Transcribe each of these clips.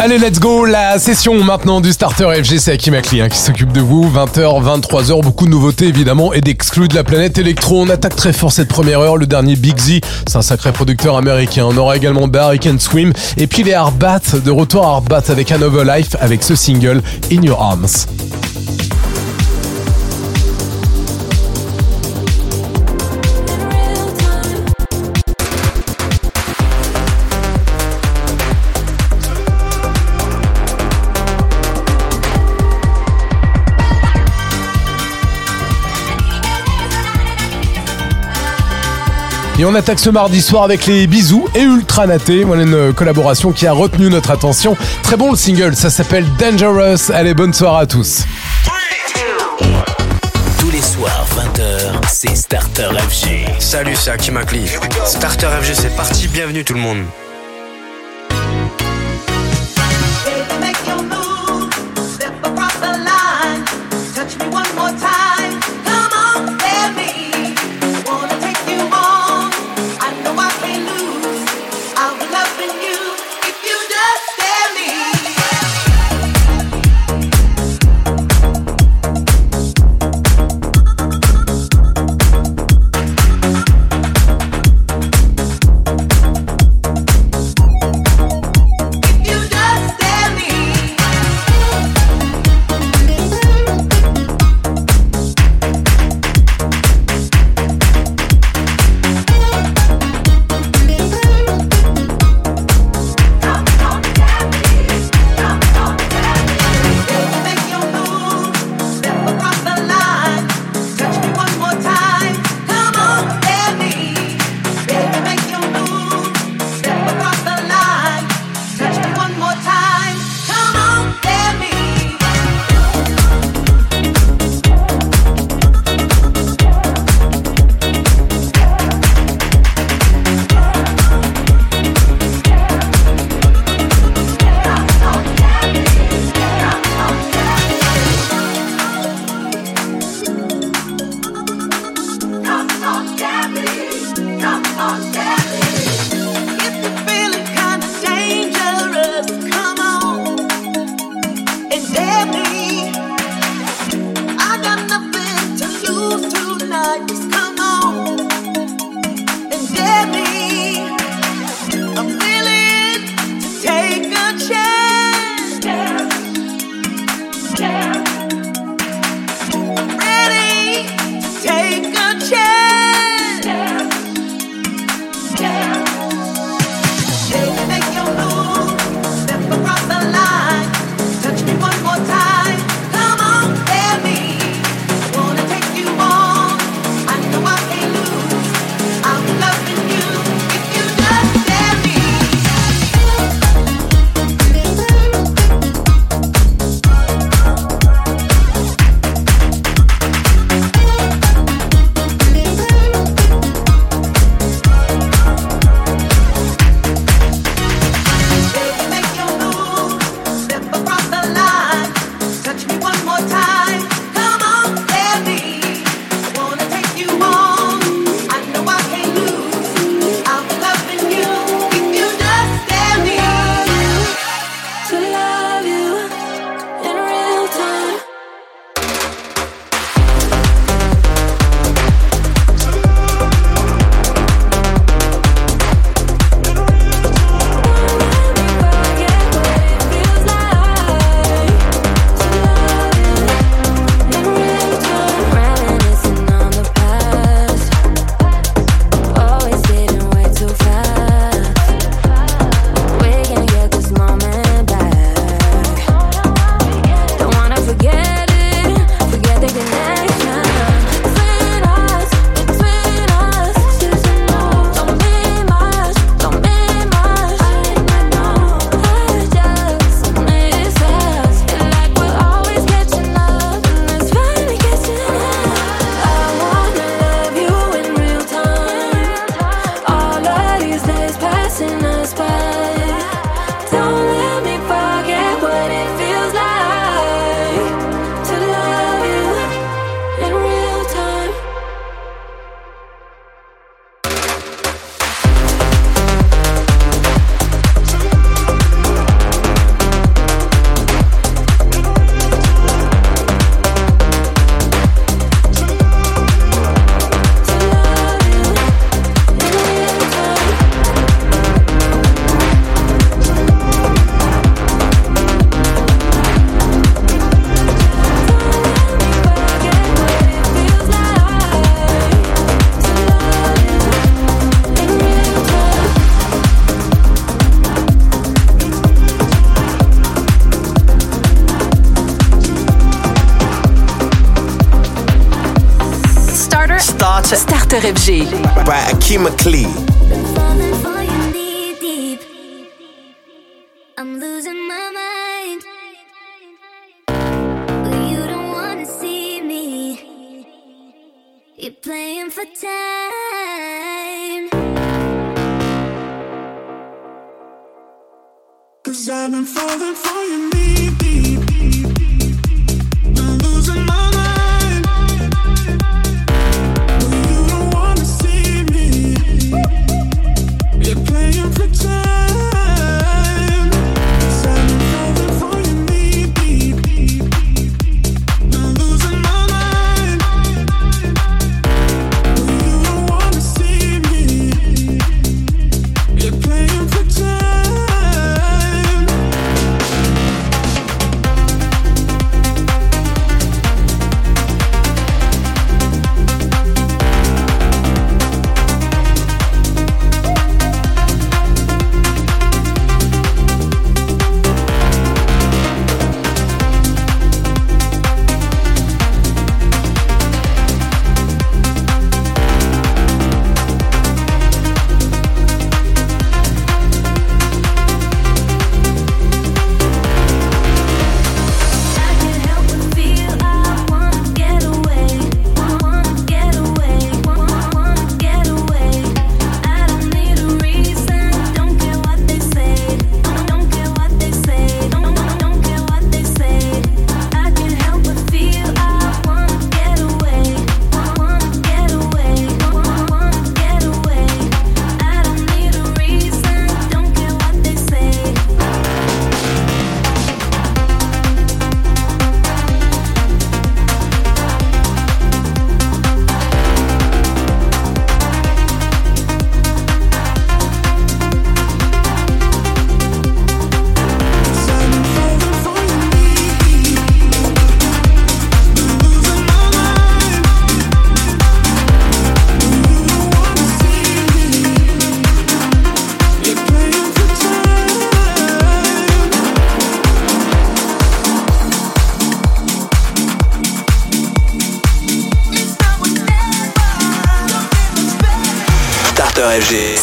Allez, let's go, la session maintenant du Starter FG, c'est Hakim Akli hein, qui s'occupe de vous. 20h, 23h, beaucoup de nouveautés évidemment et d'exclus de la planète électro. On attaque très fort cette première heure, le dernier Big Z, c'est un sacré producteur américain. On aura également Barry Can Swim et puis les Arbat, de retour à Arbat avec Another Life avec ce single In Your Arms. Et on attaque ce mardi soir avec les bisous et Ultra Naté. Voilà une collaboration qui a retenu notre attention. Très bon le single, ça s'appelle Dangerous. Allez, bonne soirée à tous. Tous les soirs, 20h, c'est Starter FG. Salut, c'est Hakim Akli. Starter FG, c'est parti. Bienvenue tout le monde.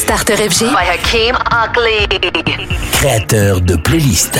Starter FG by Créateur de playlists.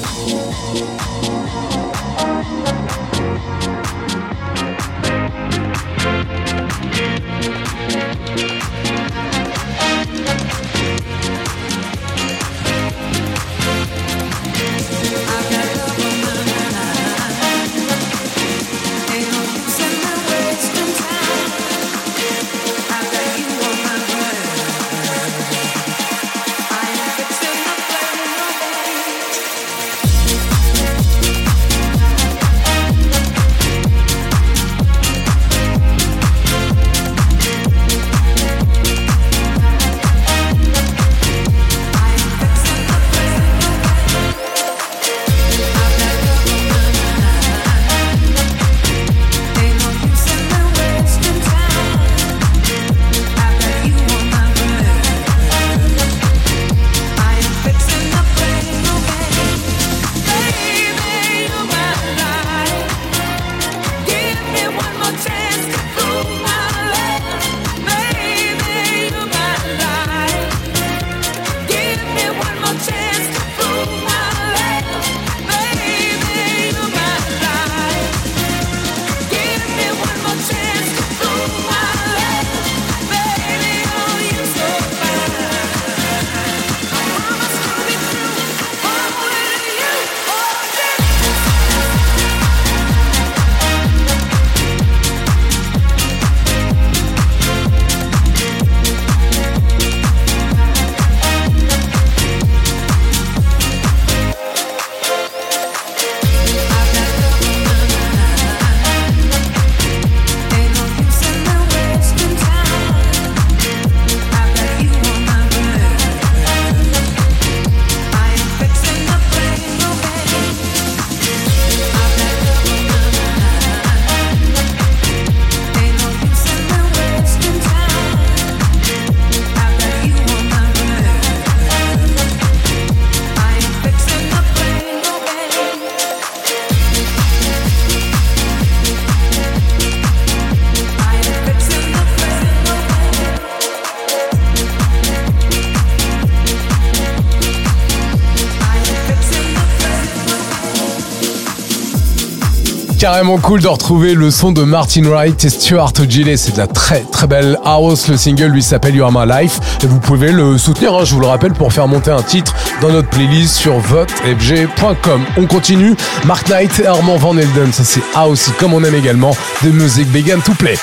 carrément cool de retrouver le son de Martin Wright et Stuart Gillet. C'est de la très très belle house. Le single lui s'appelle You Are My Life. Et vous pouvez le soutenir, hein, je vous le rappelle, pour faire monter un titre dans notre playlist sur votefg.com. On continue. Mark Knight et Armand Van Elden. Ça c'est house, comme on aime également. The music began to play.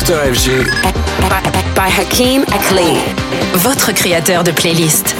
Starter FG by Hakim Akli, votre créateur de playlist.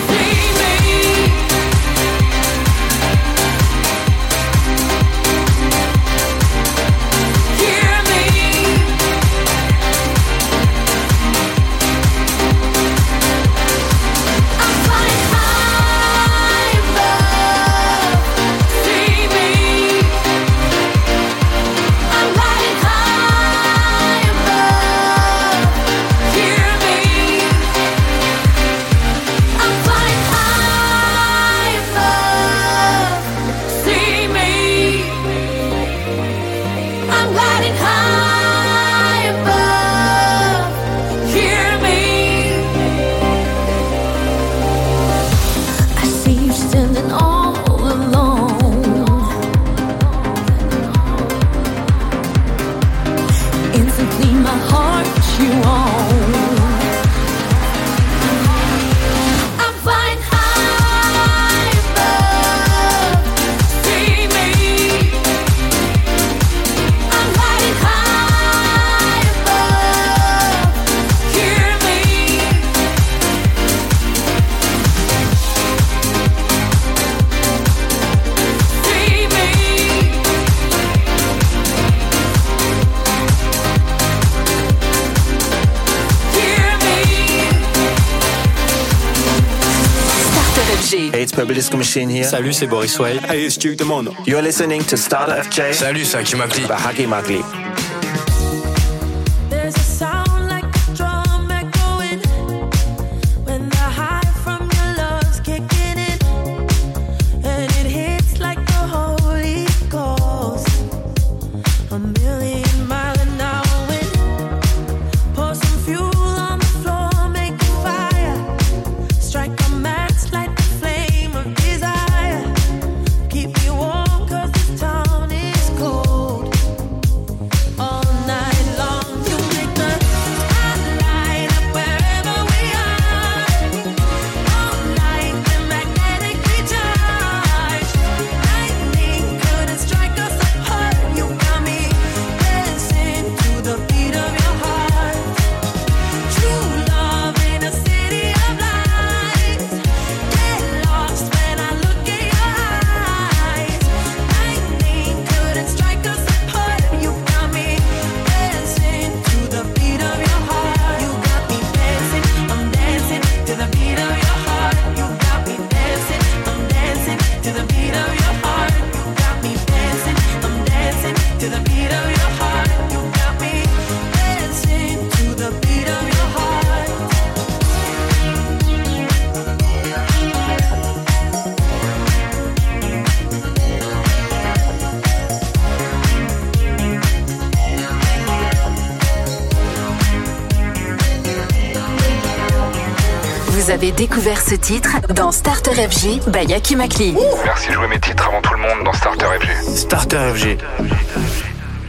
Machine here. Salut, c'est Boris Way. Hey, it's Duke You're listening to Starter FJ. Salut, c'est Akimakli. Bah, Akimakli. découvert ce titre dans Starter FG by Yaki Makli. Merci, jouer mes titres avant tout le monde dans Starter FG. Starter FG.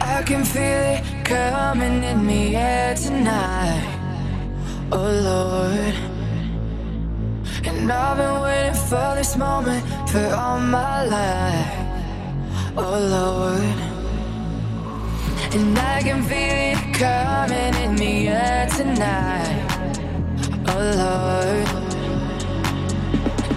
I can feel it coming in the air tonight. Oh Lord. And I've been waiting for this moment for all my life. Oh Lord. And I can feel it coming in the air tonight. Oh Lord.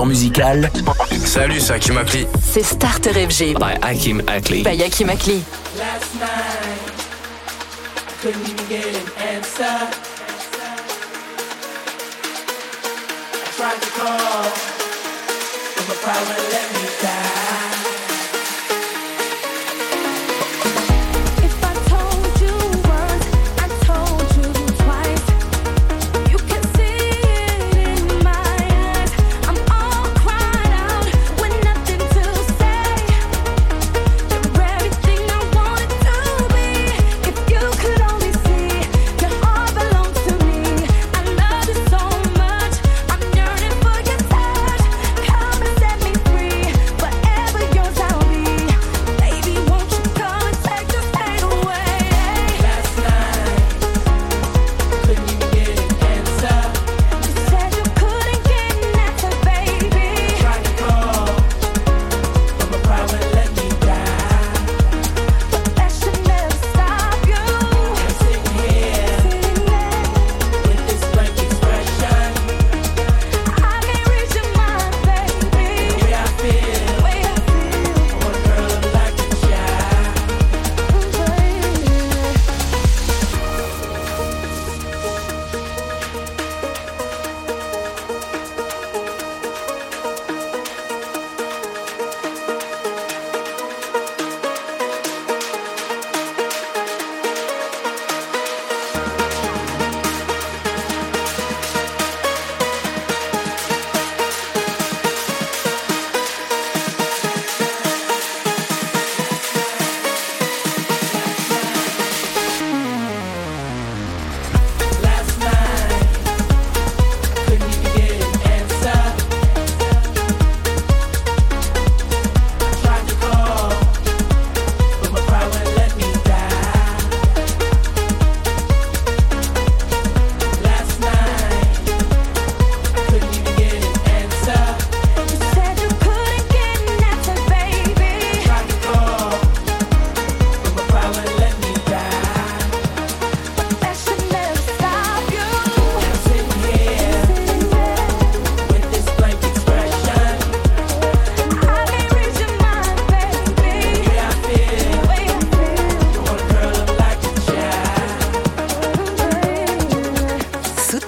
musical. Salut, c'est Hakim Akli. C'est Starter FG. By Hakim Akli. Ben, By Hakim Akli. Couldn't even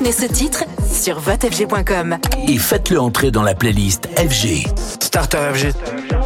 Retenez ce titre sur votefg.com. Et faites-le entrer dans la playlist FG. Starter FG.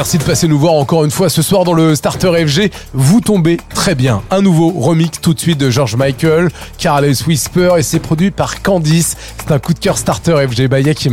Merci de passer nous voir encore une fois ce soir dans le Starter FG. Vous tombez très bien. Un nouveau remix tout de suite de George Michael, Carles Whisper et c'est produit par Candice. C'est un coup de cœur Starter FG by Yaki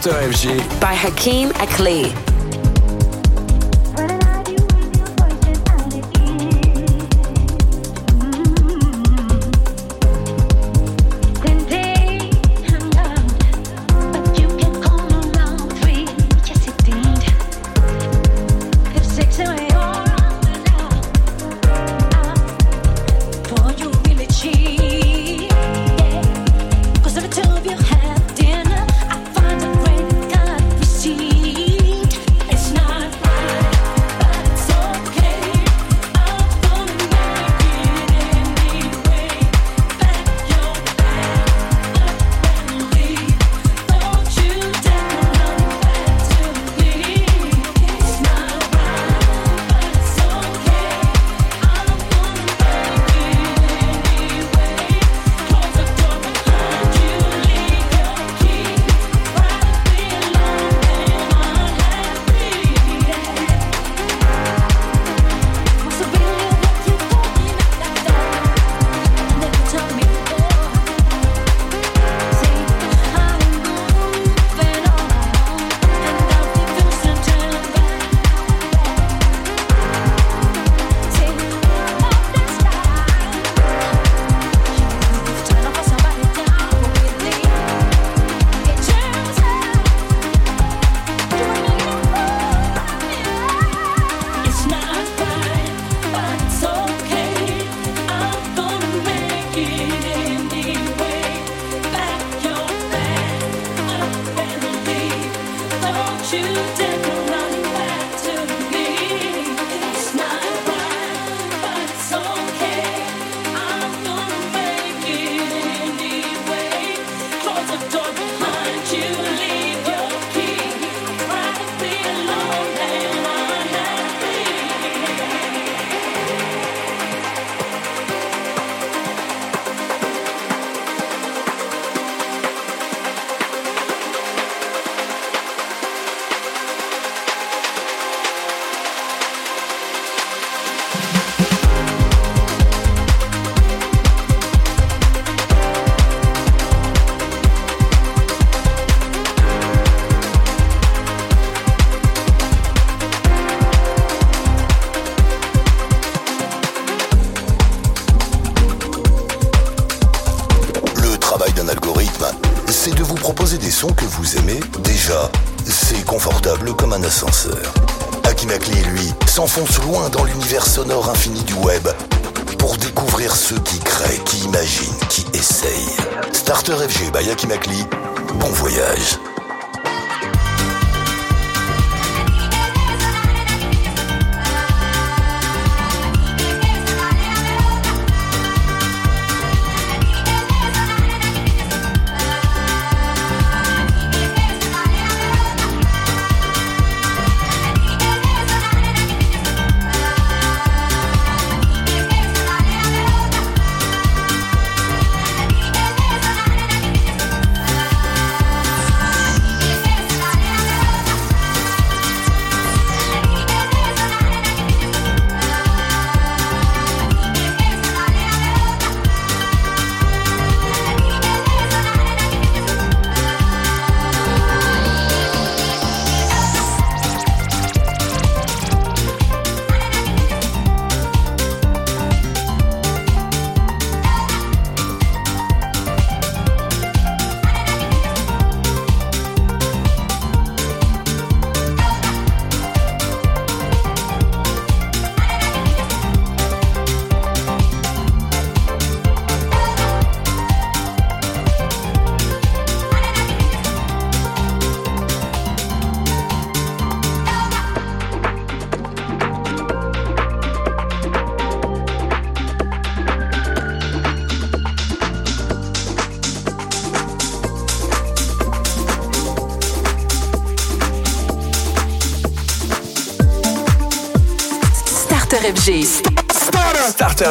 Dr. FG by Hakeem Akli.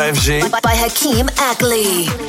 FG by, Hakeem Ackley.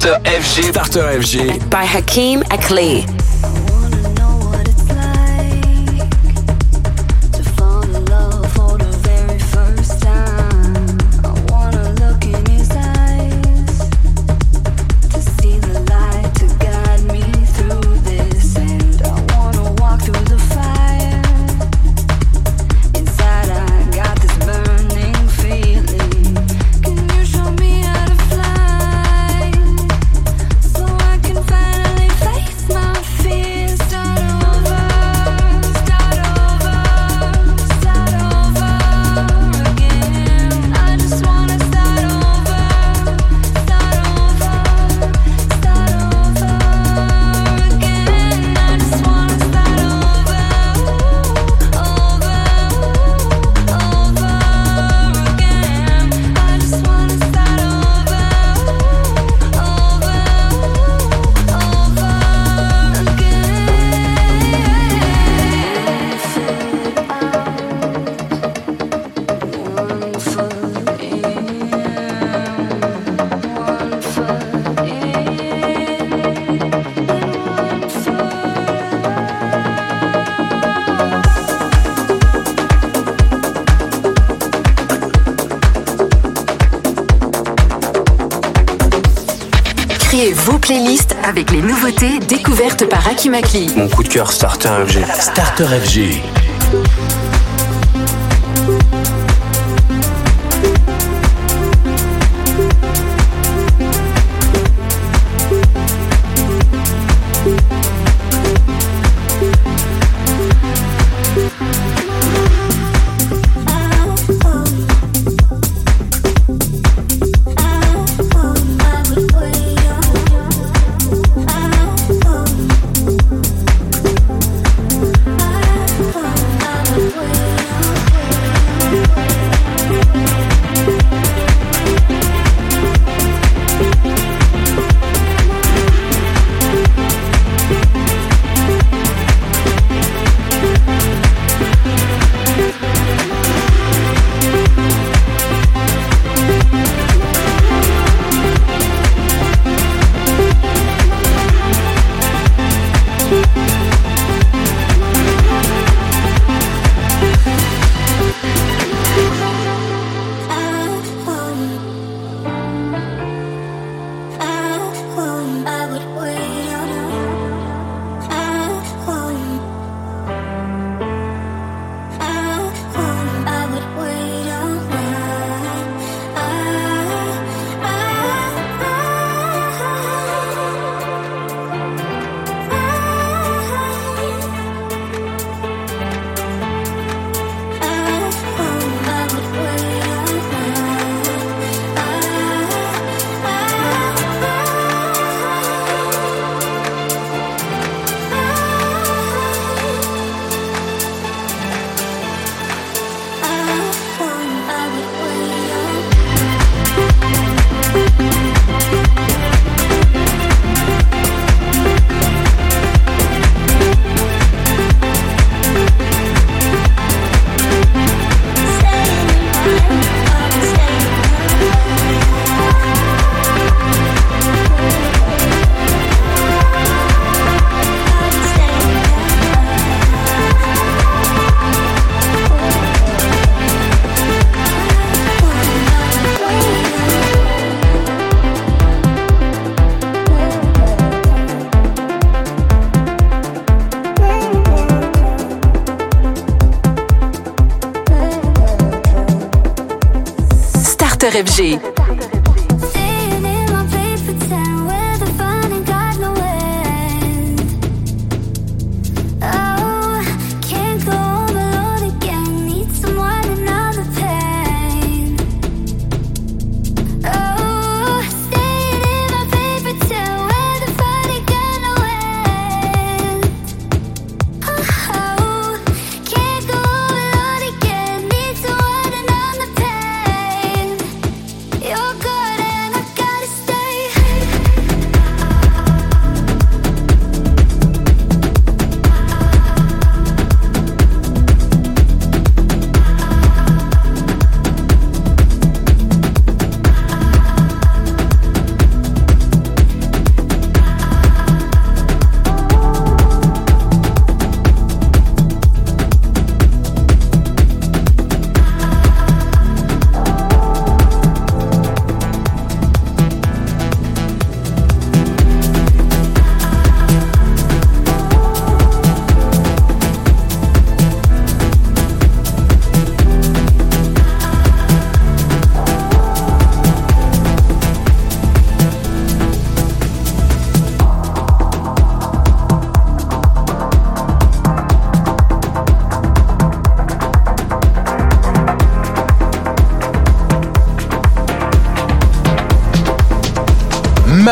Starter FG. By Hakeem Akli. playlist avec les nouveautés découvertes par Akimakli. Mon coup de cœur Starter FG. Starter FG.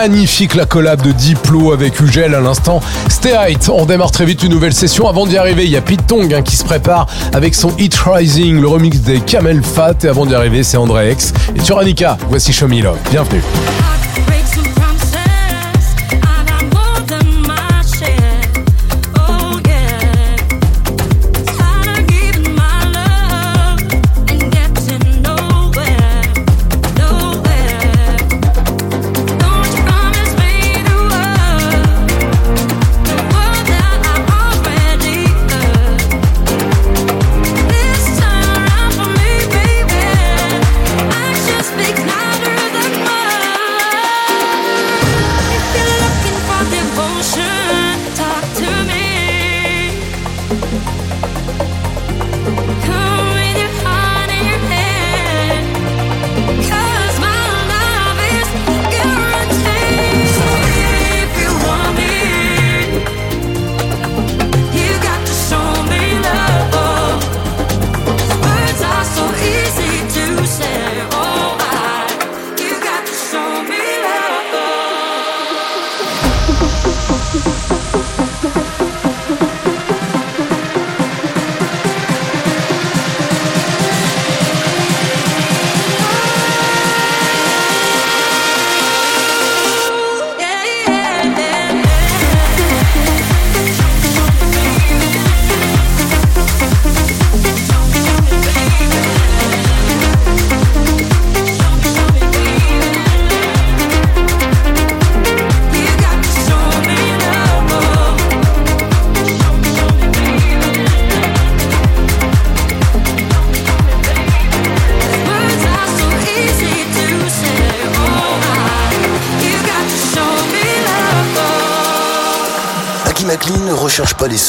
magnifique la collab de Diplo avec Ugel à l'instant. Stay Height, on démarre très vite une nouvelle session. Avant d'y arriver, il y a Pete Tong hein, qui se prépare avec son Hit Rising, le remix des Camel Fat. Et avant d'y arriver, c'est André X et Turanica. Voici Show Bienvenue.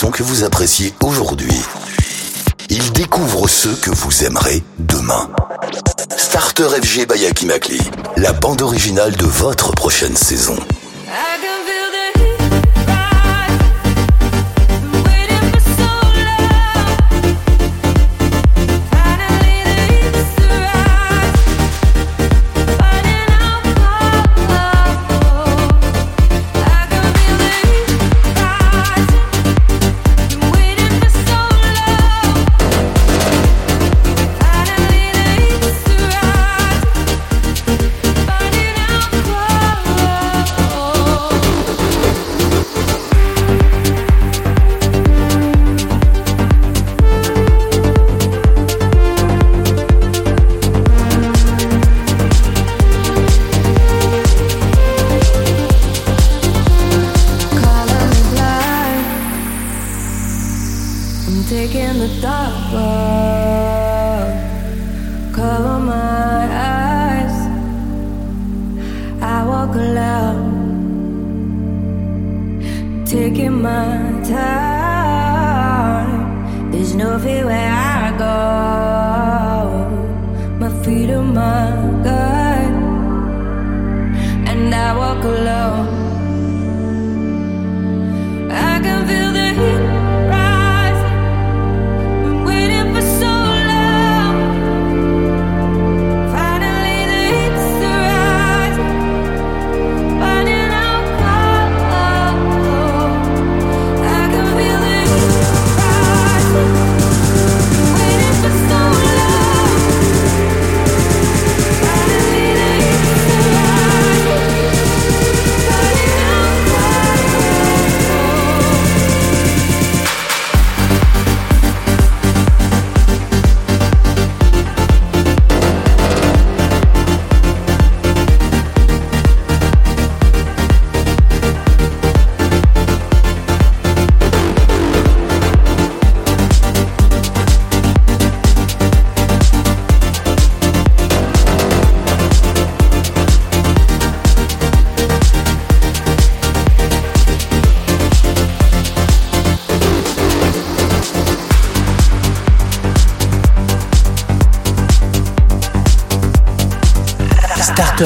que vous appréciez aujourd'hui. Il découvre ceux que vous aimerez demain. Starter FG by Akimakli, la bande originale de votre prochaine saison.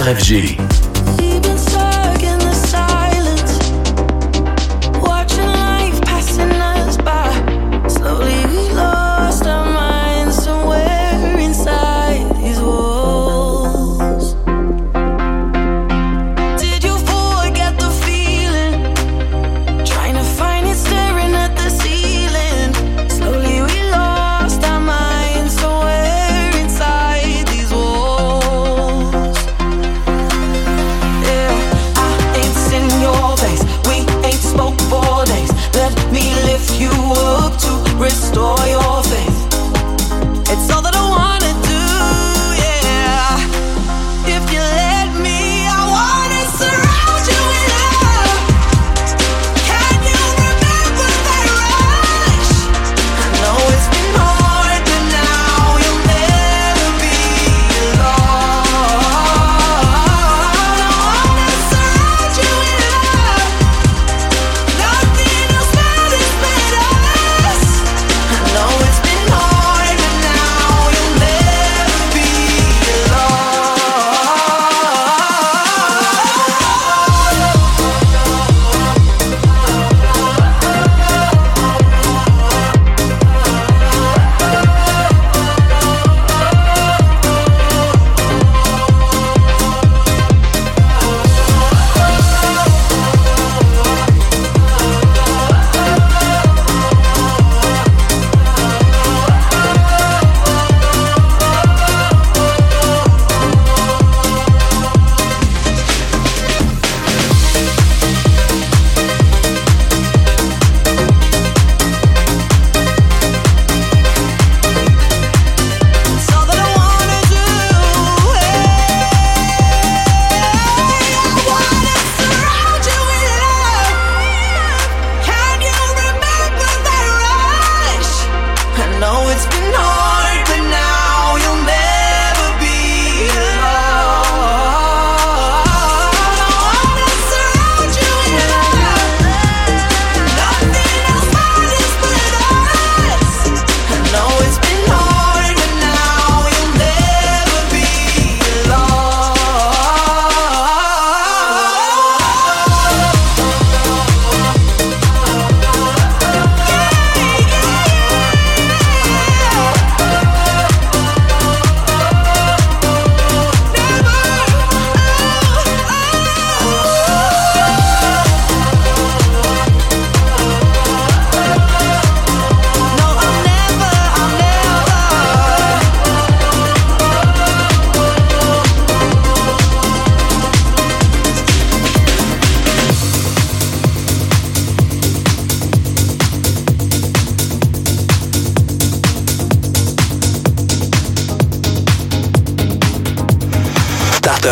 FG.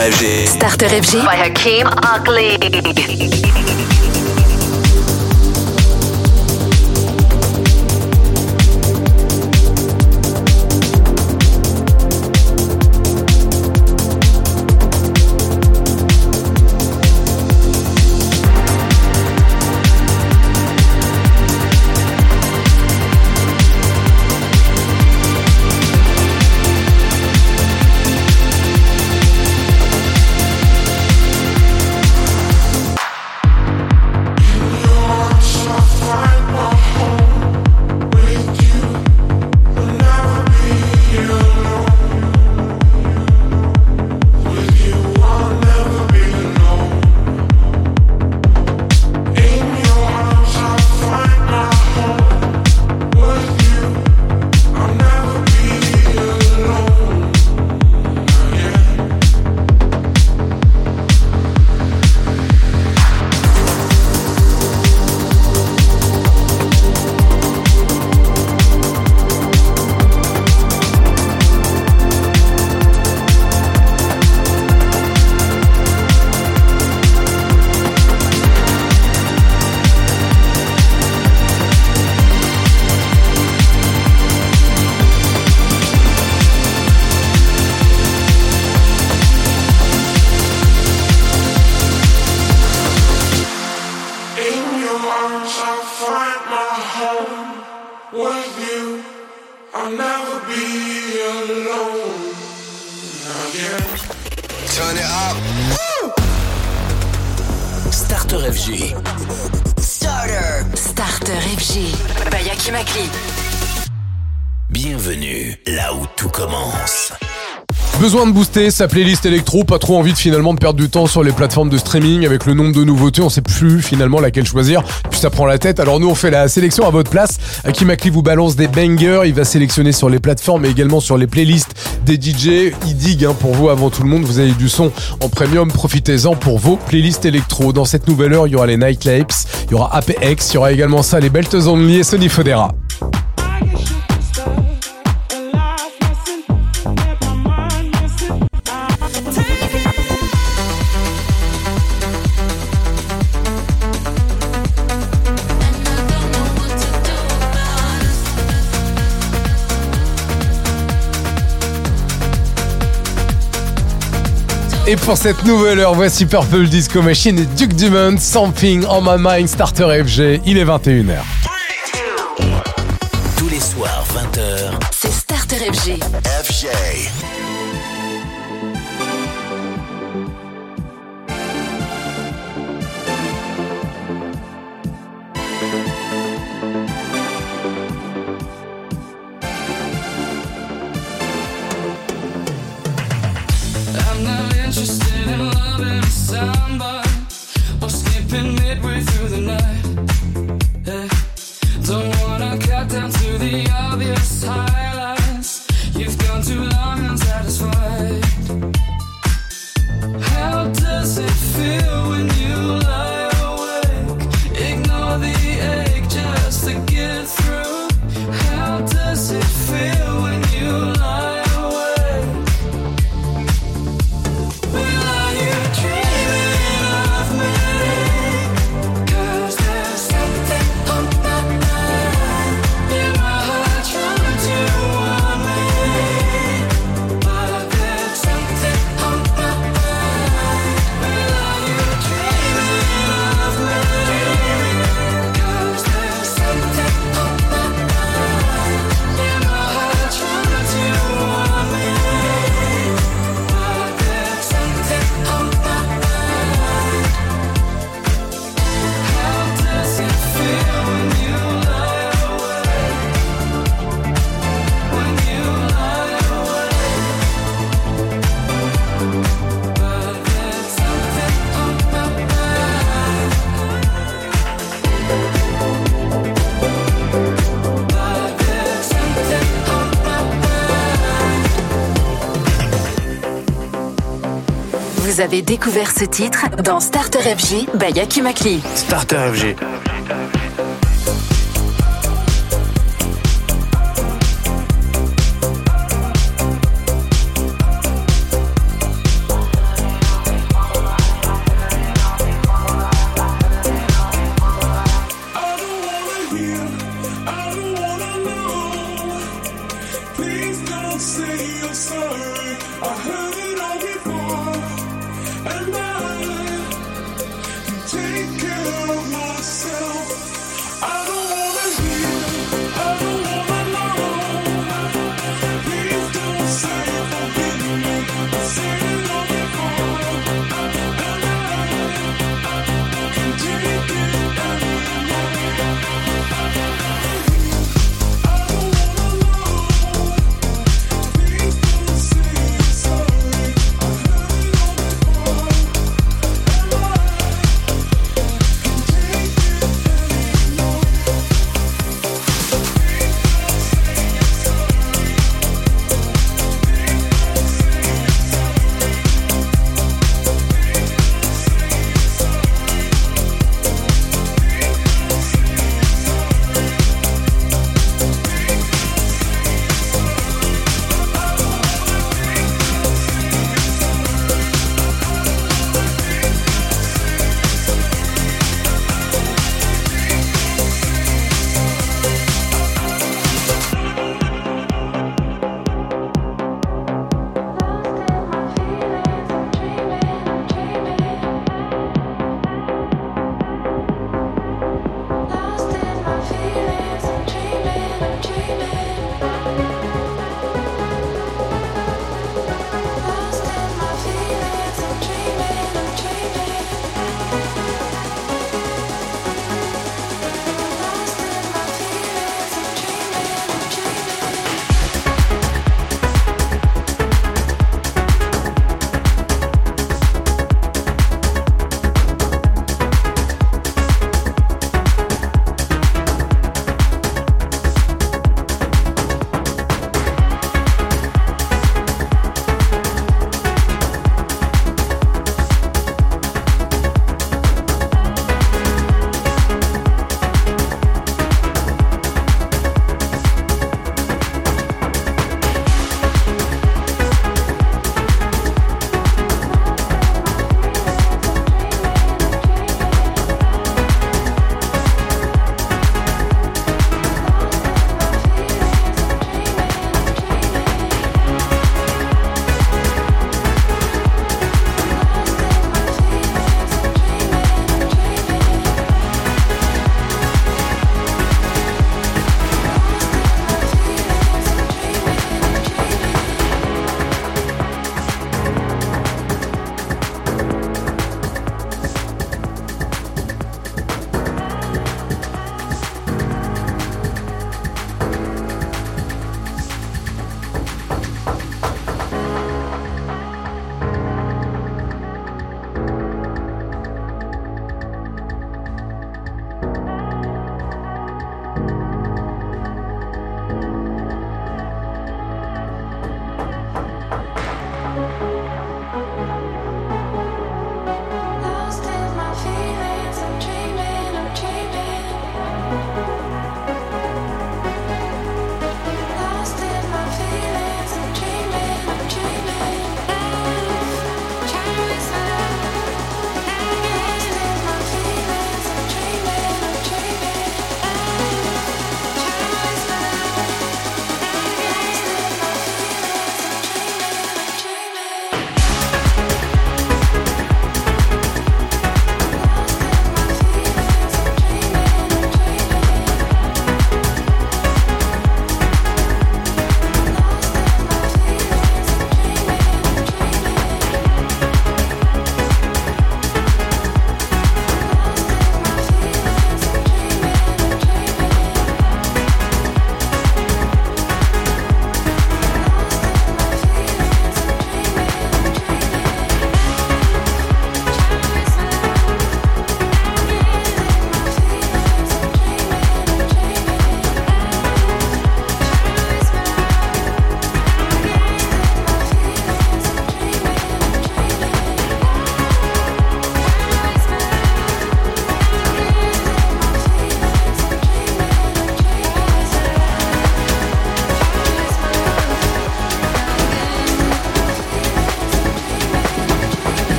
FG. Starter FG by Hakeem Ugly. Sa playlist électro, pas trop envie de finalement de perdre du temps sur les plateformes de streaming avec le nombre de nouveautés, on sait plus finalement laquelle choisir, puis ça prend la tête. Alors nous on fait la sélection à votre place. Hakim Akli vous balance des bangers, il va sélectionner sur les plateformes et également sur les playlists des DJ. Il digue hein, pour vous avant tout le monde, vous avez du son en premium, profitez-en pour vos playlists électro. Dans cette nouvelle heure, il y aura les Night Lapes, il y aura APX, il y aura également ça, les Belts Only et Sony Fodera. Et pour cette nouvelle heure, voici Purple Disco Machine et Duke Dumont, Something on My Mind, Starter FG, il est 21h. Tous les soirs, 20h. C'est Starter FG. FJ. Avez découvert ce titre dans Starter FG by Hakim Akli. Starter FG.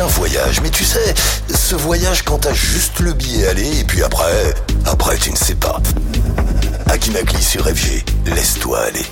Un voyage. Mais tu sais, ce voyage quand t'as juste le billet aller et puis après, après tu ne sais pas. Akimakli sur FG, laisse-toi aller.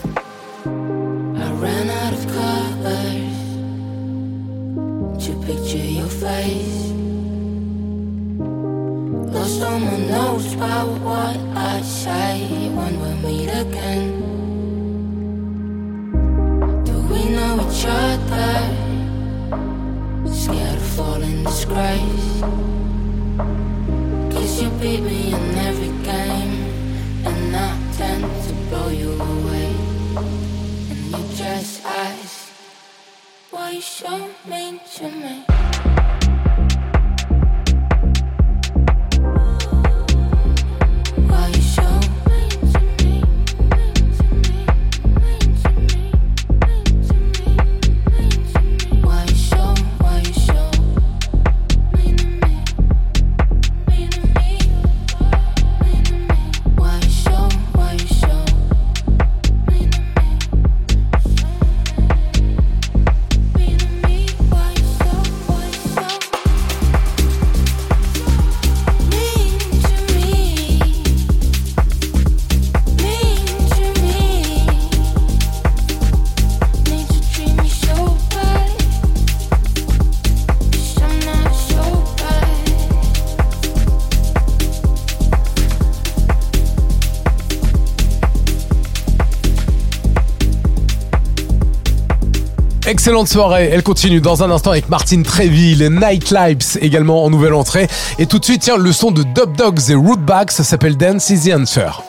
Excellente soirée, elle continue dans un instant avec Martine Tréville, Night Lives également en nouvelle entrée. Et tout de suite, tiens, le son de Dub Dogs et Rootback, ça s'appelle Dance is the Answer.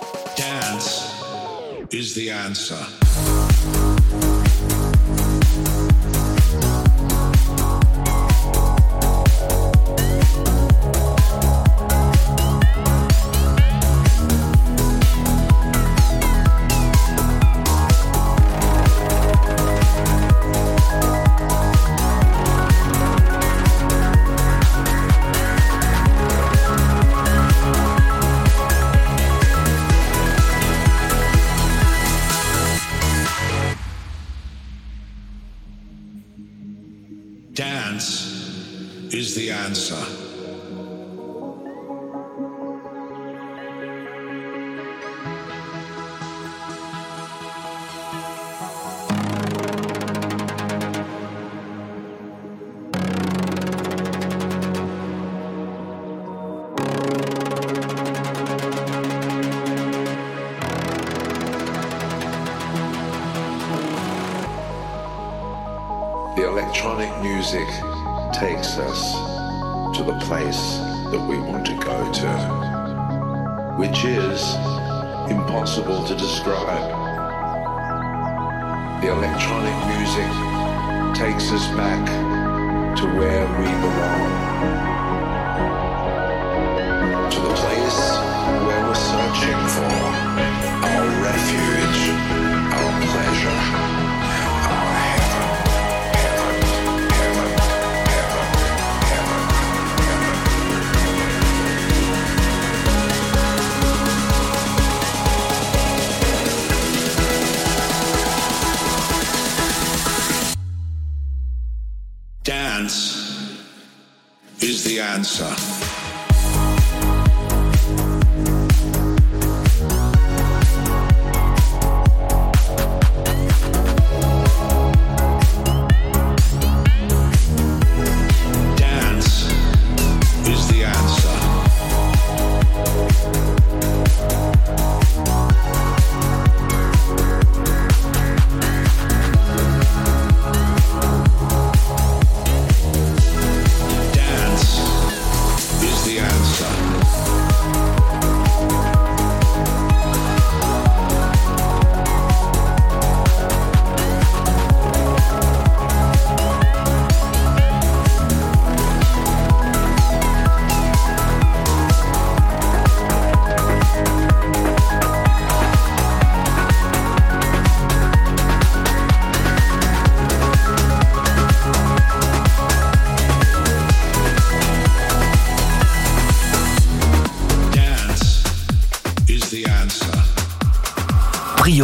Impossible to describe. The electronic music takes us back to where we belong, to the place where we're searching for our refuge, our pleasure, is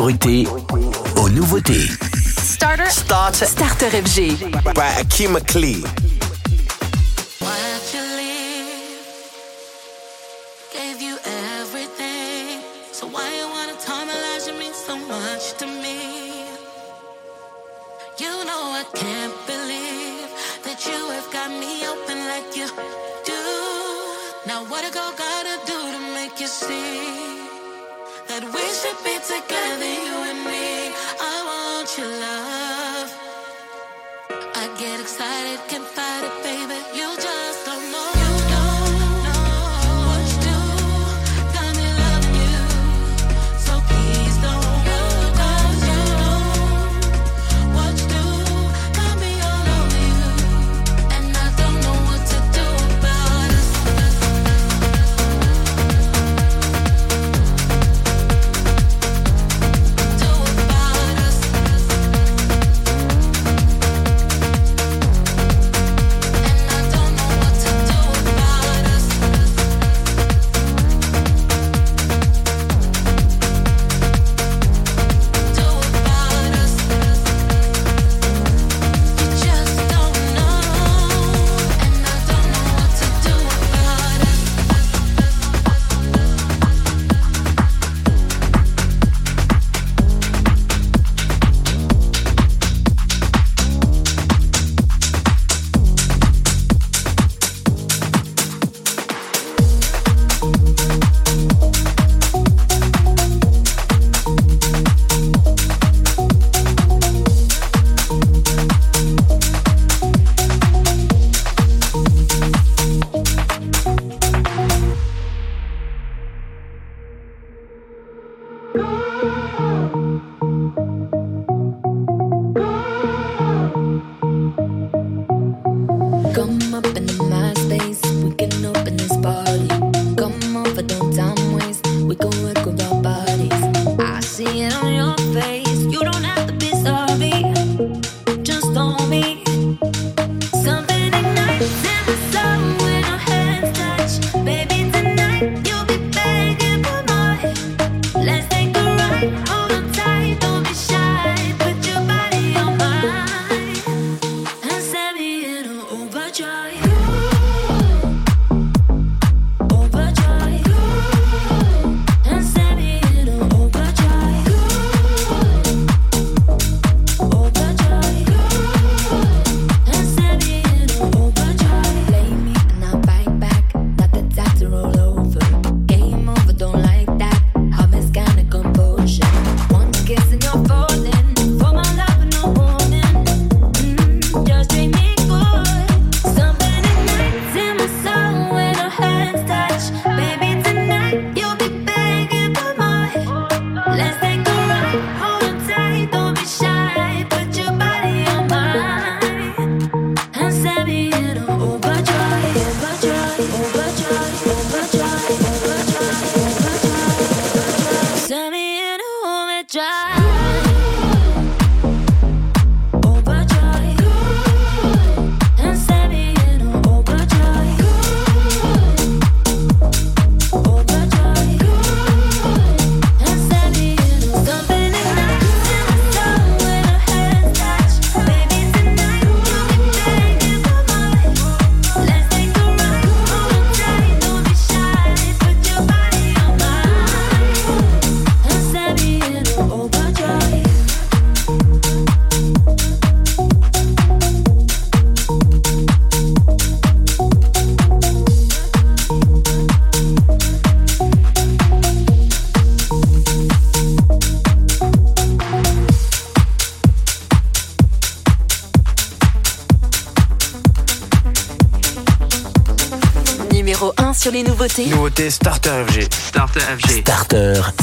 priorité aux nouveautés. Starter. Starter. Starter FG. By Akim McLean. nouveauté Starter FG. Starter FG. Starter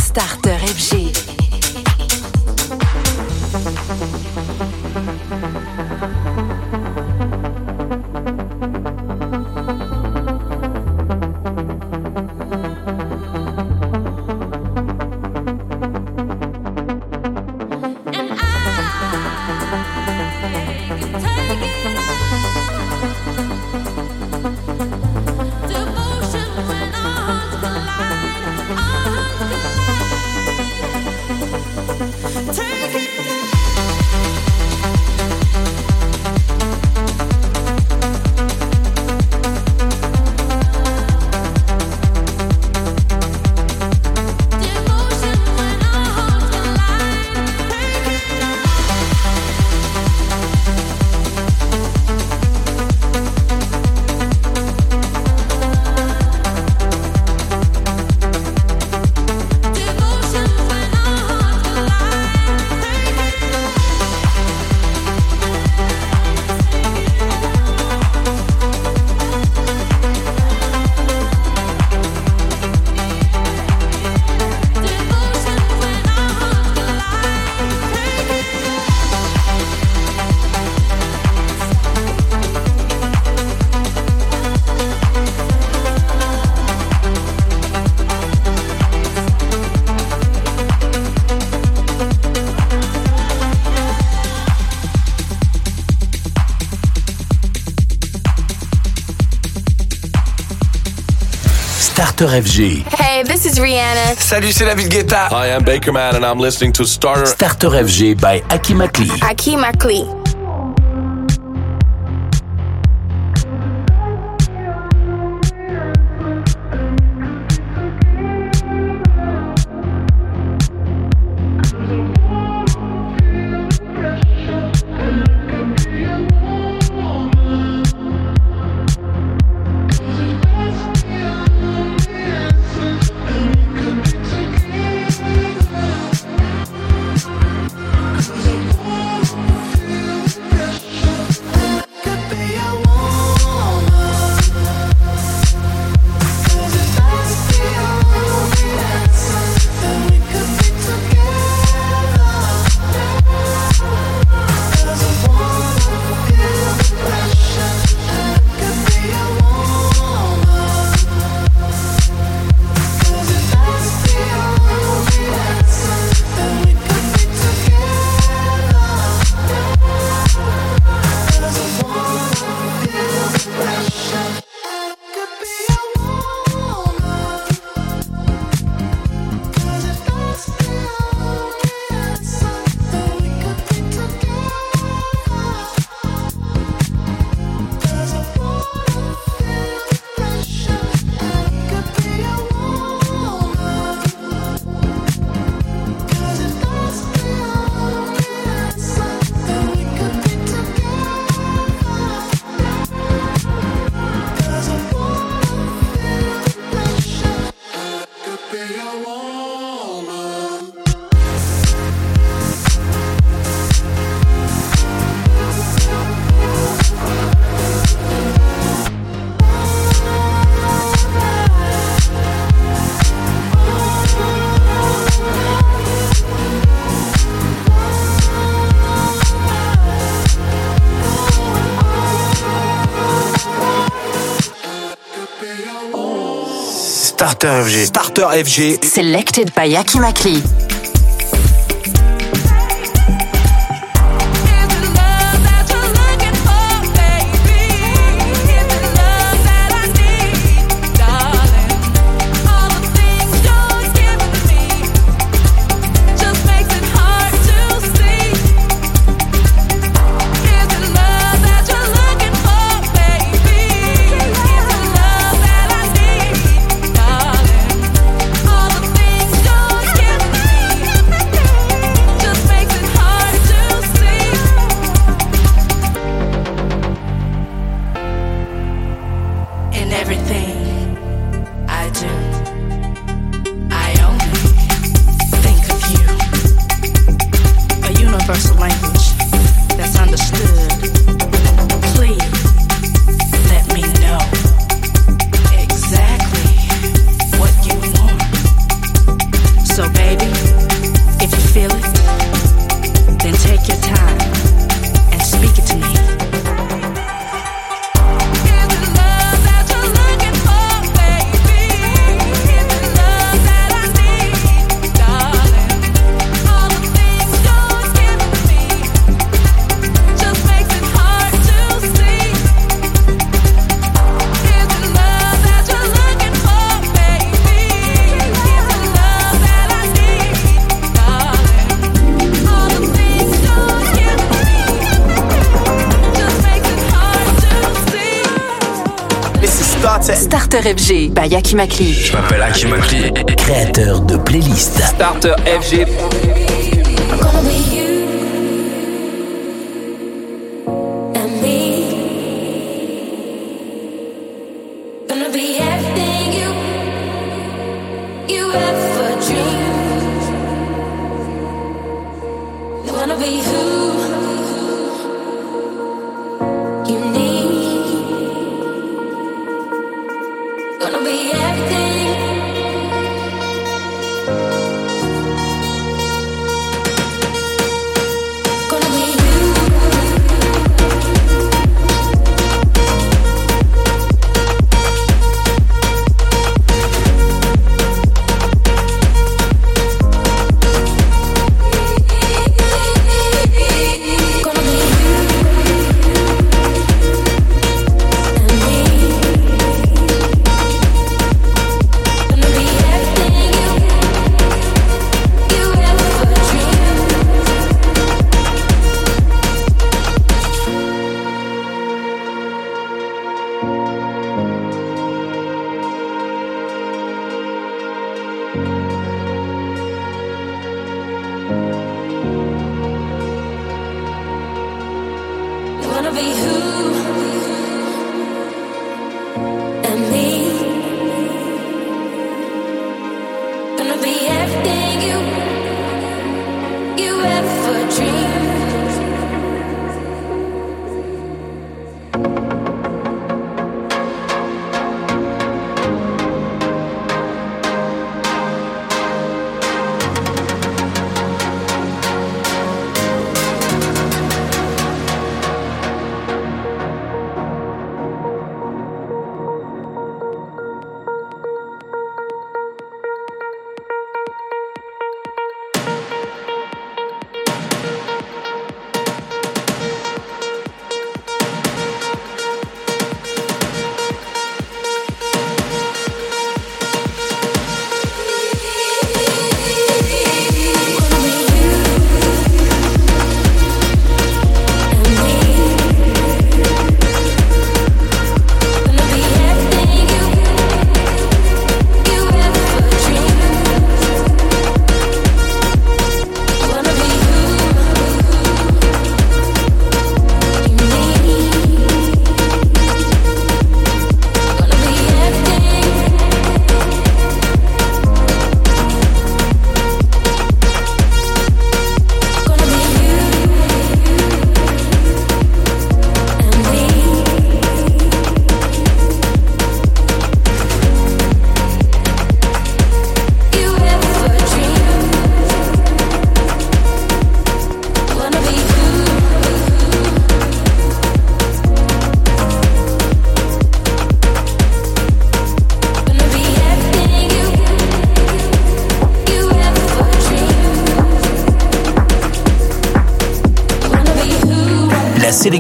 Hey, this is Rihanna. Salut, c'est David Guetta. Hi, I'm Baker Man and I'm listening to Starter. Starter FG by Aki Makli. Aki Makli. Starter FG. Starter FG. Selected by Aki Makli. Starter. FG by Aki Makli. Je m'appelle Aki Makli. Créateur de playlist. Starter FG.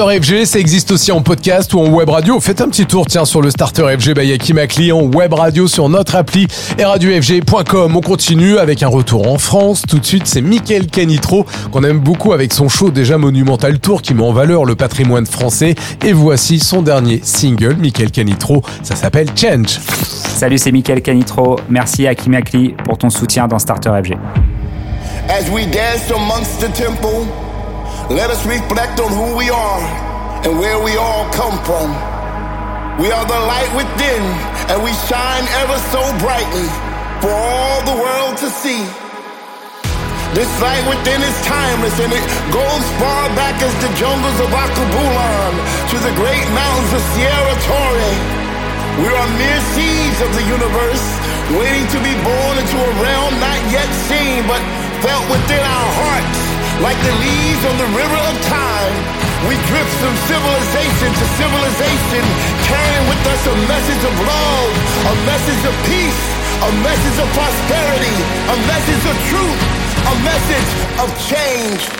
Starter FG, ça existe aussi en podcast ou en web radio. Faites un petit tour, tiens, sur le Starter FG by Yaki Makli en web radio sur notre appli et radiofg.com. On continue avec un retour en France. Tout de suite, c'est Michael Canitro qu'on aime beaucoup avec son show déjà monumental tour qui met en valeur le patrimoine français. Et voici son dernier single, Michael Canitro. Ça s'appelle Change. Salut, c'est Mickaël Canitro. Merci à Kim Akli pour ton soutien dans Starter FG. As we dance amongst the temple, let us reflect on who we are and where we all come from. We are the light within, and we shine ever so brightly for all the world to see. This light within is timeless, and it goes far back as the jungles of Akabulan to the great mountains of Sierra Torre. We are mere seeds of the universe, waiting to be born into a realm not yet seen, but felt within our hearts, like the leaves on the river of time. We drift from civilization to civilization, carrying with us a message of love, a message of peace, a message of prosperity, a message of truth, a message of change.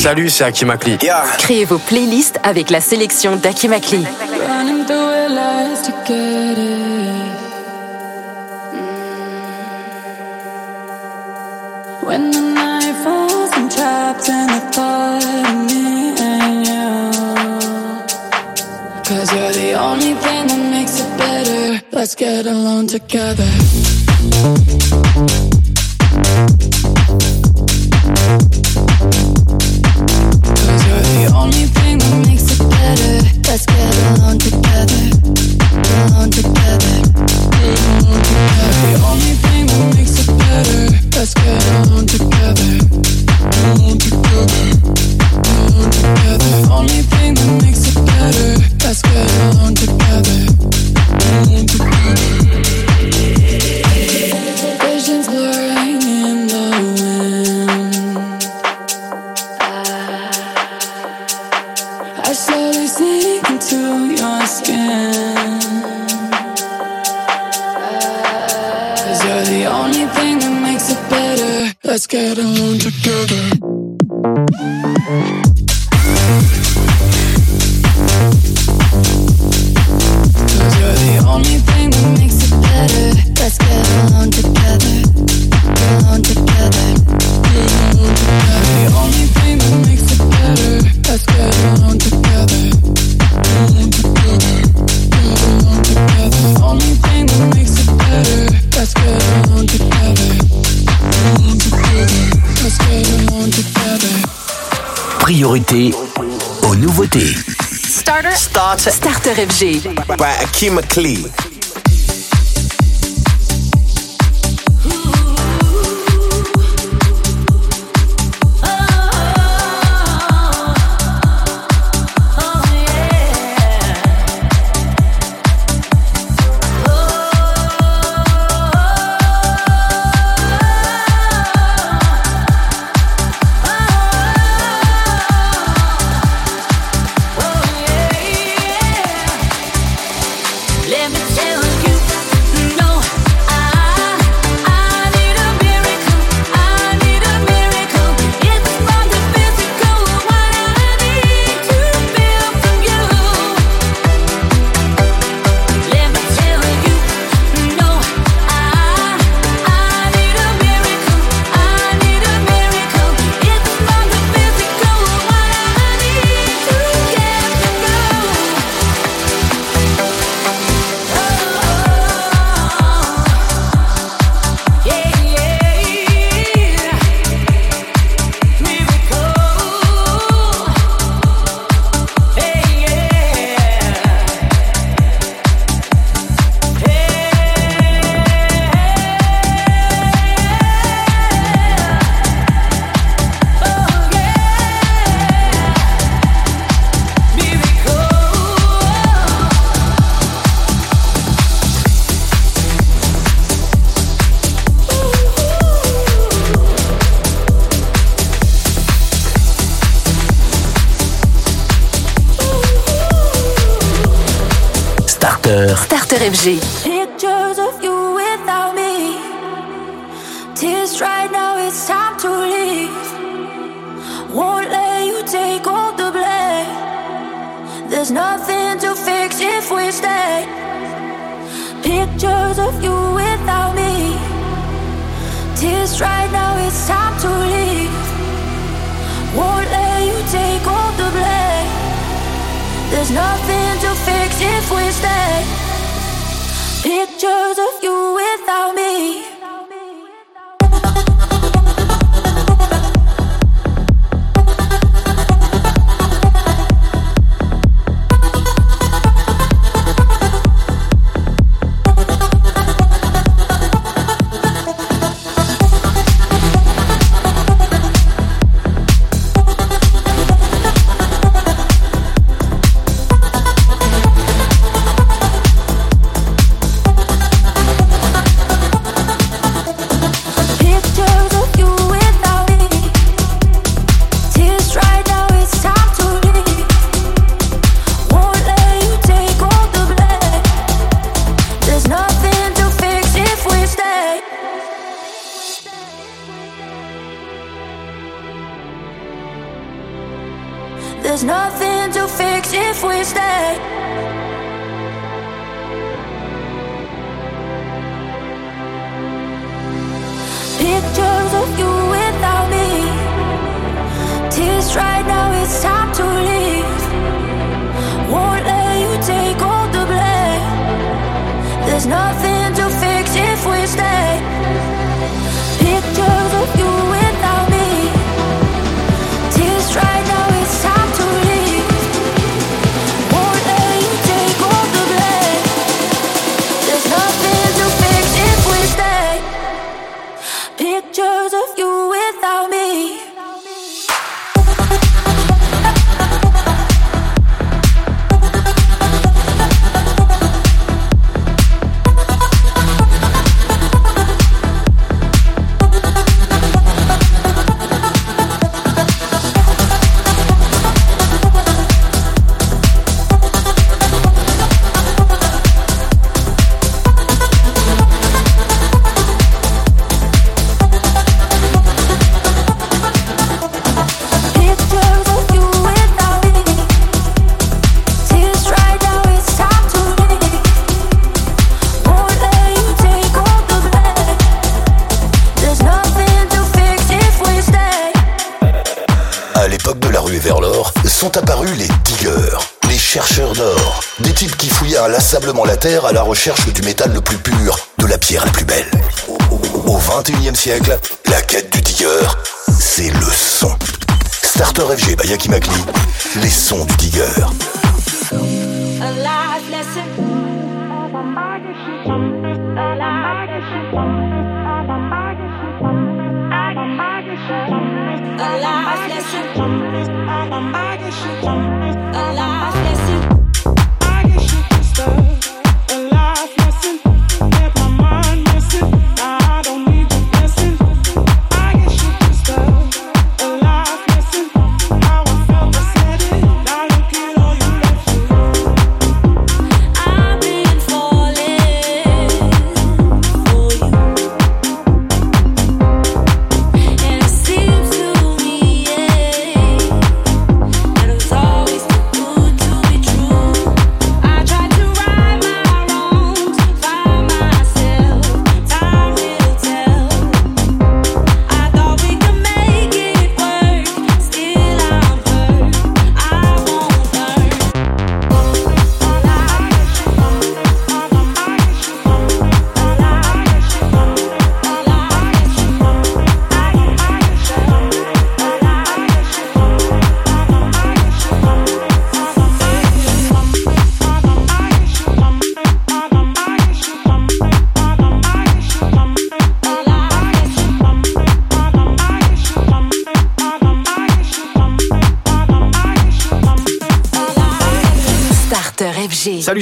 Salut, c'est Akimakli. Yeah. Créez vos playlists avec la sélection d'Akimakli. Cause you're the only thing that makes it better. Let's get alone together. By Akima Klee. FG.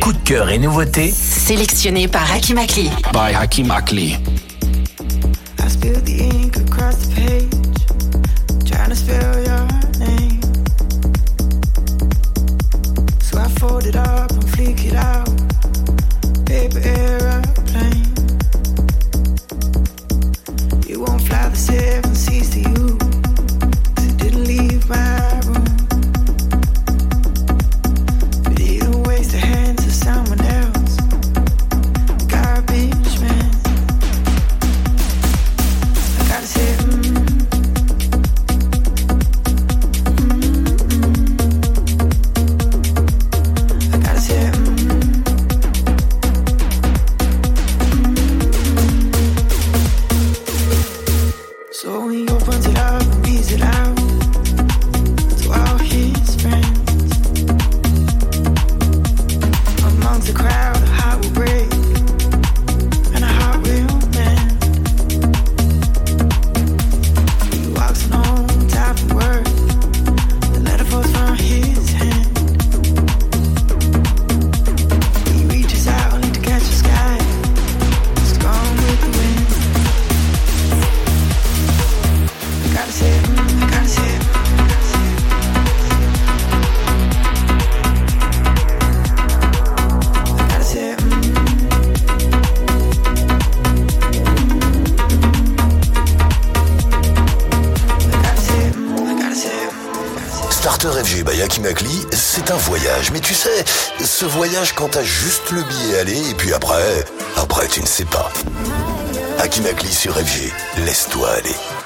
Coup de cœur et nouveautés. Sélectionné par Hakim Akli. By Hakim Akli. ce voyage quand t'as juste le billet aller et puis après, après tu ne sais pas. Akinakli sur FG, laisse-toi aller.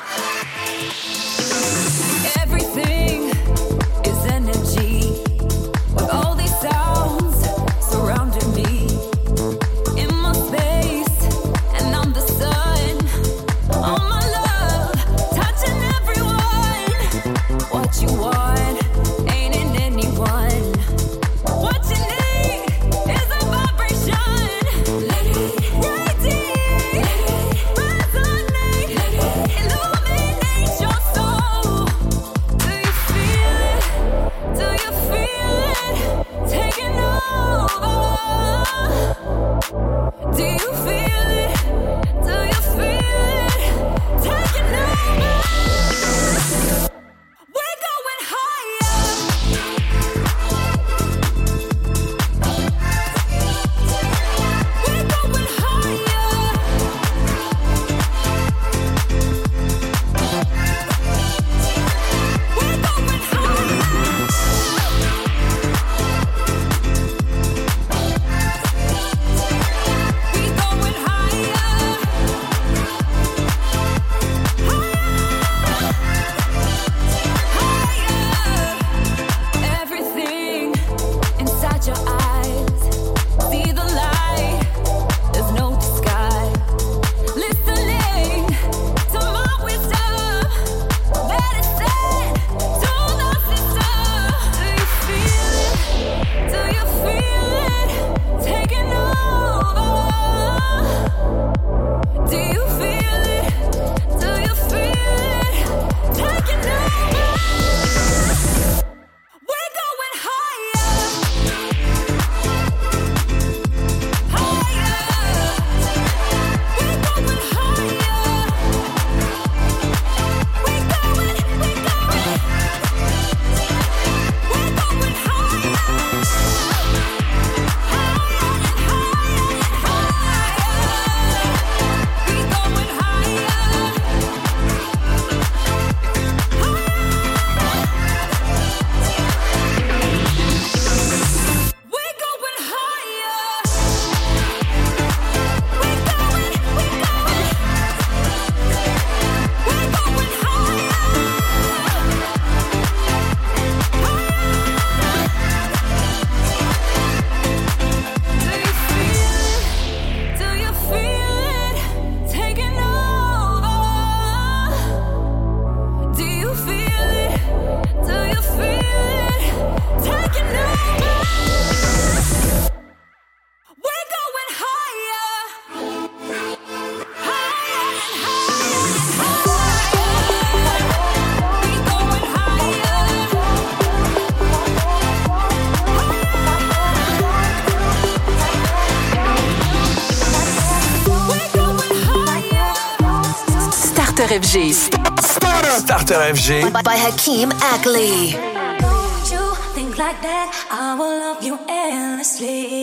FG. Starter. Starter FG. By, by Hakeem Ackley. Don't you think like that? I will love you endlessly.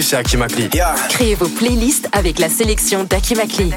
C'est Akimakli. Créez vos playlists avec la sélection d'Akimakli.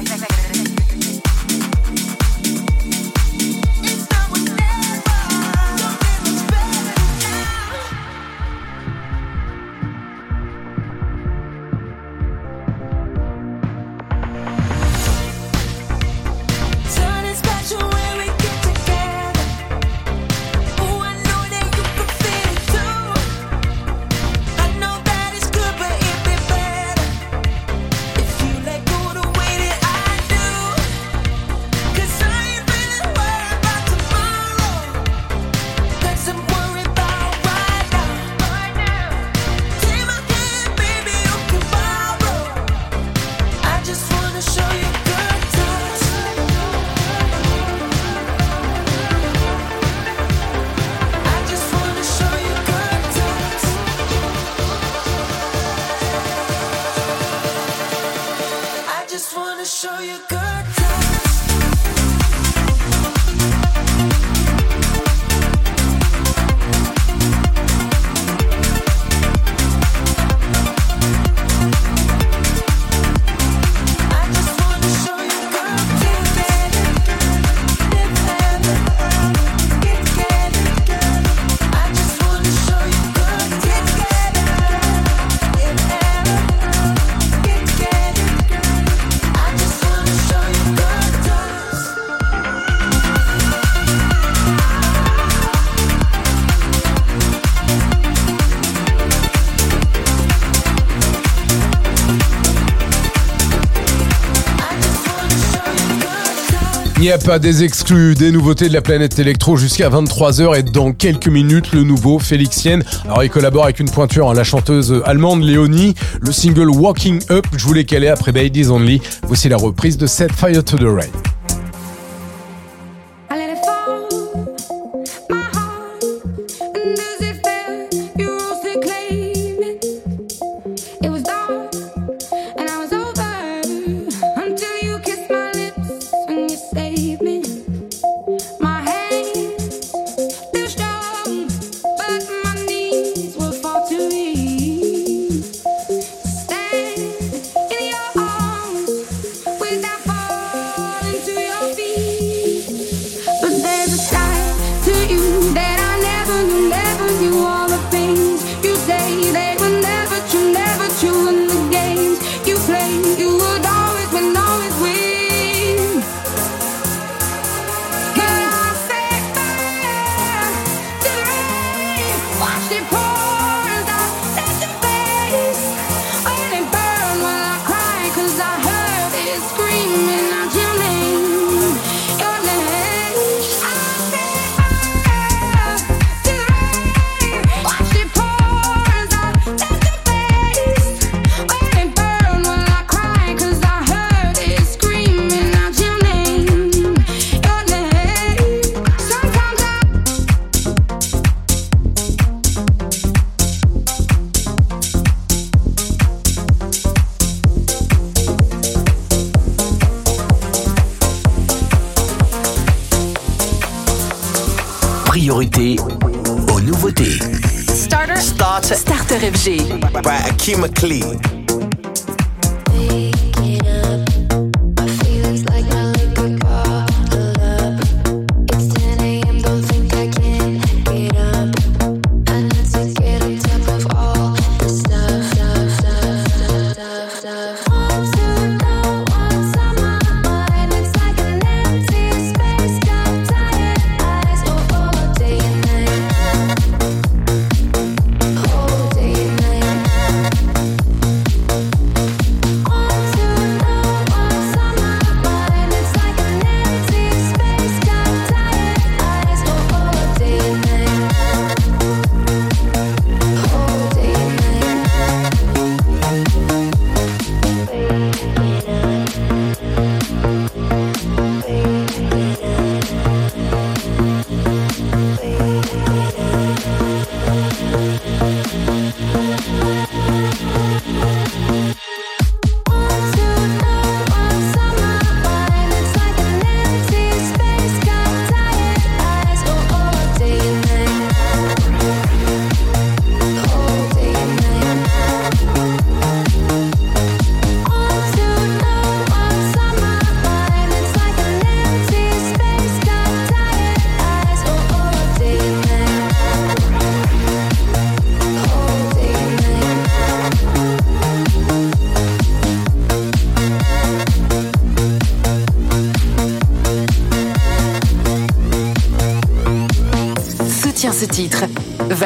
Il n'y a pas des exclus, des nouveautés de la planète électro jusqu'à 23h et dans quelques minutes, le nouveau Félix Yen. Alors, il collabore avec une pointure, hein, la chanteuse allemande Léonie. Le single Walking Up, je voulais caler après Babies Only. Voici la reprise de Set Fire to the Rain.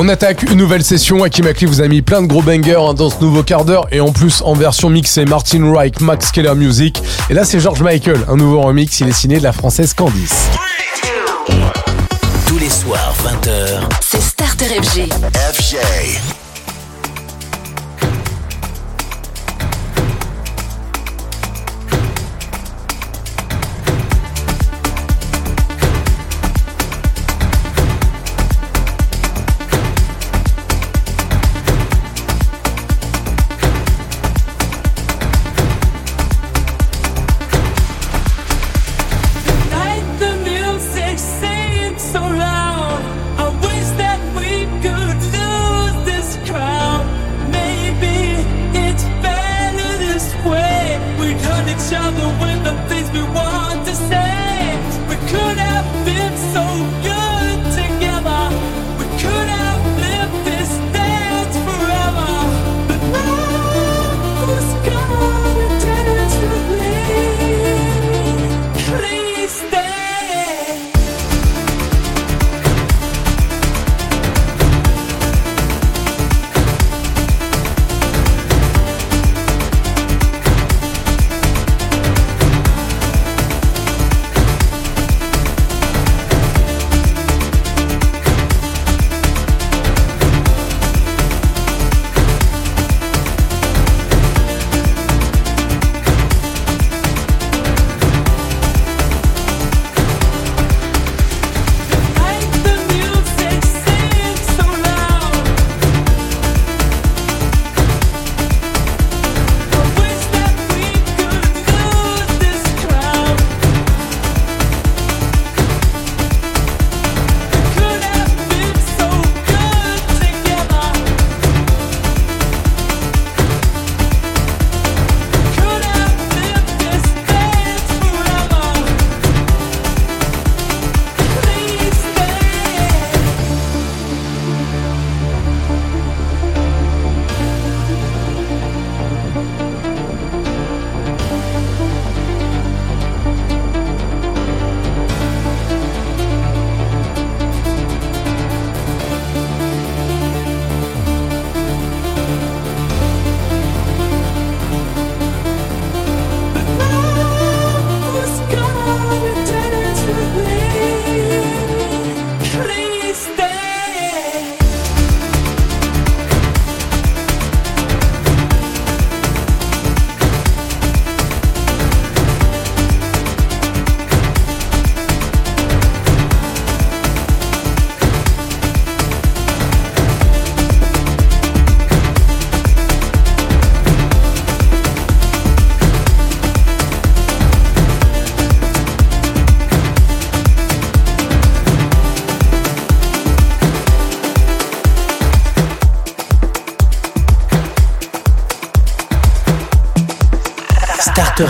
on attaque une nouvelle session. Aki Makli vous a mis plein de gros bangers hein, dans ce nouveau quart d'heure et en plus en version mixée Martin Reich, Max Keller Music. Et là, c'est George Michael, un nouveau remix. Il est signé de la française Candice. Tous les soirs, 20h, c'est Starter FG.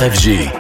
RFG.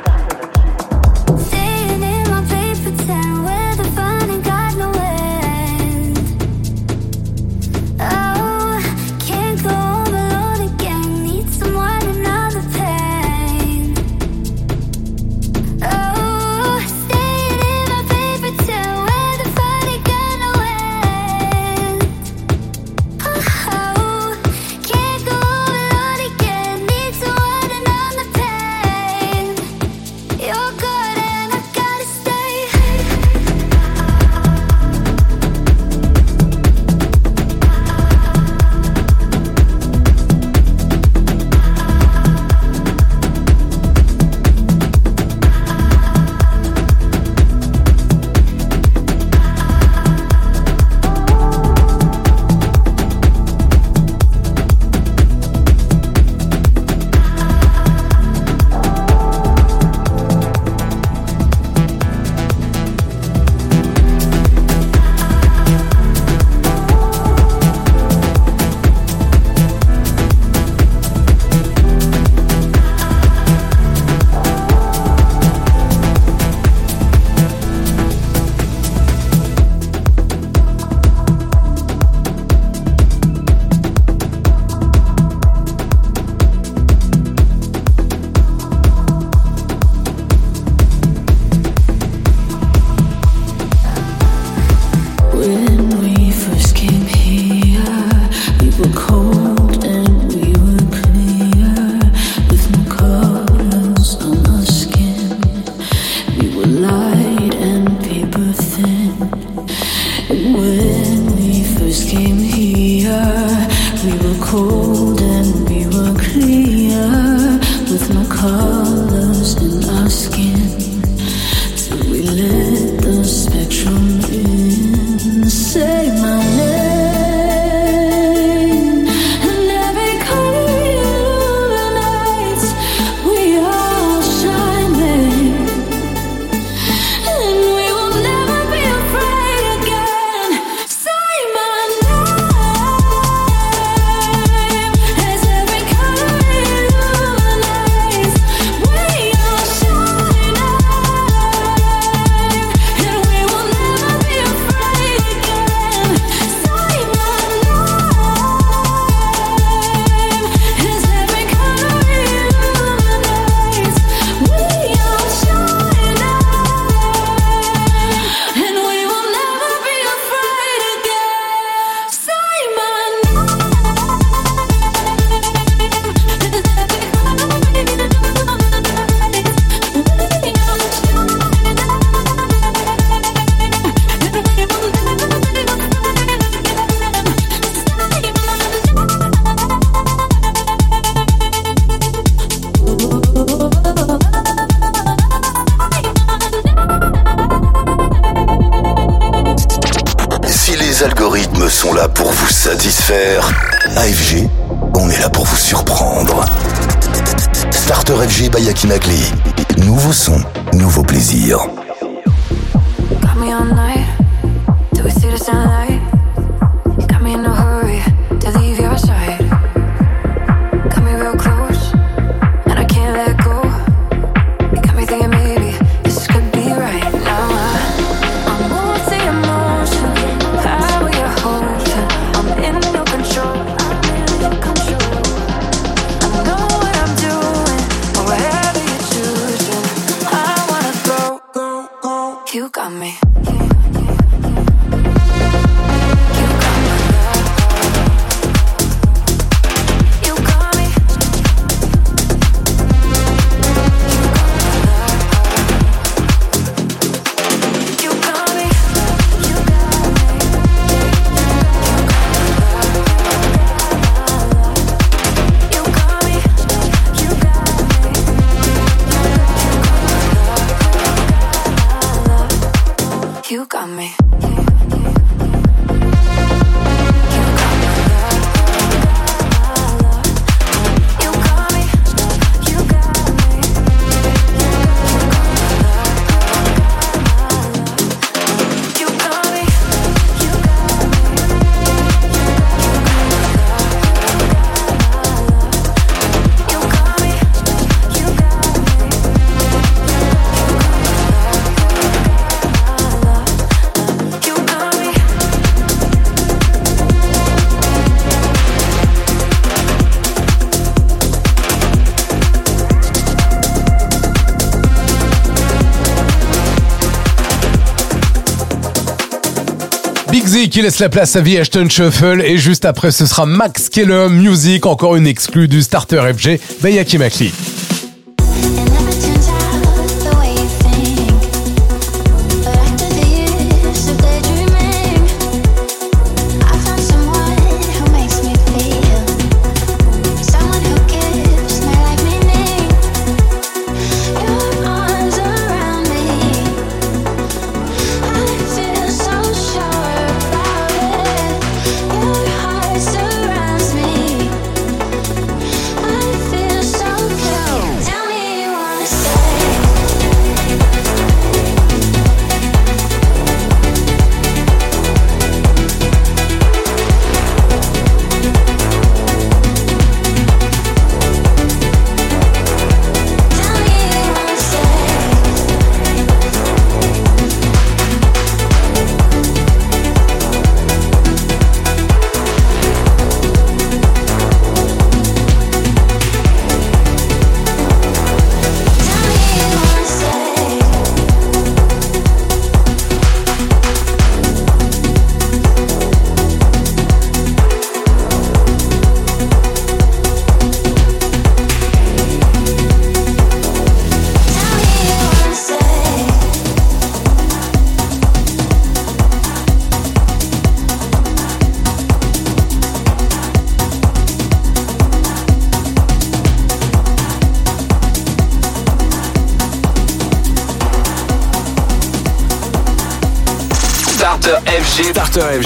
qui laisse la place à The Ashton Shuffle et juste après ce sera Max Keller Music, encore une exclue du Starter FG, Bayaki Makli.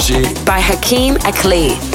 Energy by Hakeem Akli.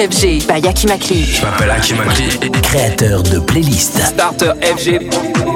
FG by Akimakli. Je m'appelle Akimakli. Créateur de playlists. Starter FG.